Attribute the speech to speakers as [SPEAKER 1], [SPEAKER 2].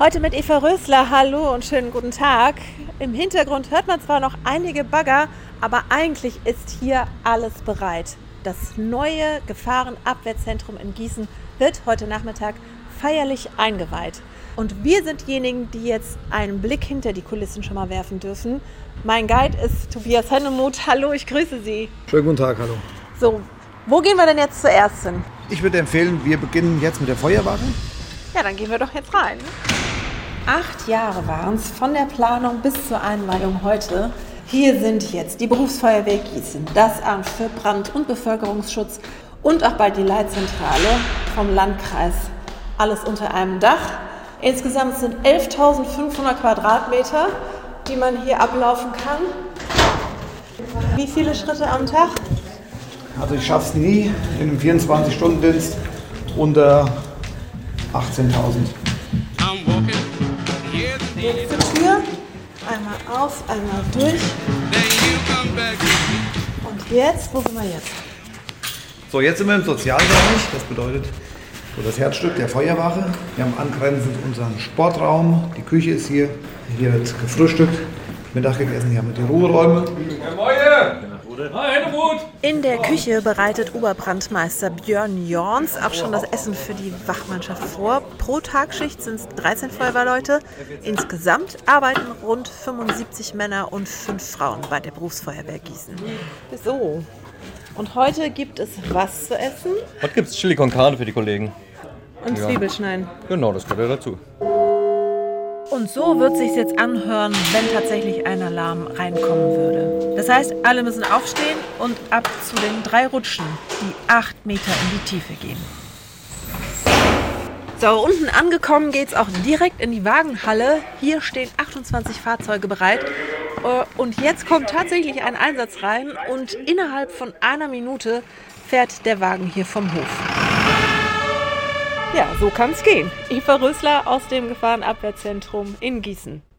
[SPEAKER 1] Heute mit Eva Rösler. Hallo und schönen guten Tag. Im Hintergrund hört man zwar noch einige Bagger, aber eigentlich ist hier alles bereit. Das neue Gefahrenabwehrzentrum in Gießen wird heute Nachmittag feierlich eingeweiht. Und wir sind diejenigen, die jetzt einen Blick hinter die Kulissen schon mal werfen dürfen. Mein Guide ist Tobias Hennemuth. Hallo, ich grüße Sie.
[SPEAKER 2] Schönen guten Tag, hallo.
[SPEAKER 1] So, wo gehen wir denn jetzt zuerst hin?
[SPEAKER 2] Ich würde empfehlen, wir beginnen jetzt mit der Feuerwache.
[SPEAKER 1] Ja, dann gehen wir doch jetzt rein. Acht Jahre waren es von der Planung bis zur Einweihung heute. Hier sind jetzt die Berufsfeuerwehr Gießen, das Amt für Brand- und Bevölkerungsschutz und auch bald die Leitzentrale vom Landkreis. Alles unter einem Dach. Insgesamt sind 11.500 Quadratmeter, die man hier ablaufen kann. Wie viele Schritte am Tag?
[SPEAKER 2] Also ich schaffe es nie in einem 24-Stunden-Dienst unter 18.000.
[SPEAKER 1] Nächste Tür. Einmal auf, einmal durch. Und jetzt, wo sind wir jetzt?
[SPEAKER 2] So, jetzt sind wir im Sozialbereich. Das bedeutet so das Herzstück der Feuerwache. Wir haben angrenzend unseren Sportraum. Die Küche ist hier. Hier wird gefrühstückt, Mittag gegessen. Hier haben wir die Ruheräume.
[SPEAKER 1] In der Küche bereitet Oberbrandmeister Björn Jorns auch schon das Essen für die Wachmannschaft vor. Pro Tagschicht sind es 13 Feuerwehrleute. Insgesamt arbeiten rund 75 Männer und 5 Frauen bei der Berufsfeuerwehr Gießen. So, und heute gibt es was zu essen?
[SPEAKER 3] Heute gibt es Chili con Carne für die Kollegen.
[SPEAKER 1] Und
[SPEAKER 3] Ja.
[SPEAKER 1] Zwiebelschneiden.
[SPEAKER 3] Genau, das gehört ja dazu.
[SPEAKER 1] Und so wird sich jetzt anhören, wenn tatsächlich ein Alarm reinkommen würde. Das heißt, alle müssen aufstehen und ab zu den drei Rutschen, die acht Meter in die Tiefe gehen. So, unten angekommen geht's auch direkt in die Wagenhalle. Hier stehen 28 Fahrzeuge bereit. Äh, Und jetzt kommt tatsächlich ein Einsatz rein und innerhalb von einer Minute fährt der Wagen hier vom Hof. Ja, so kann's gehen. Eva Rösler aus dem Gefahrenabwehrzentrum in Gießen.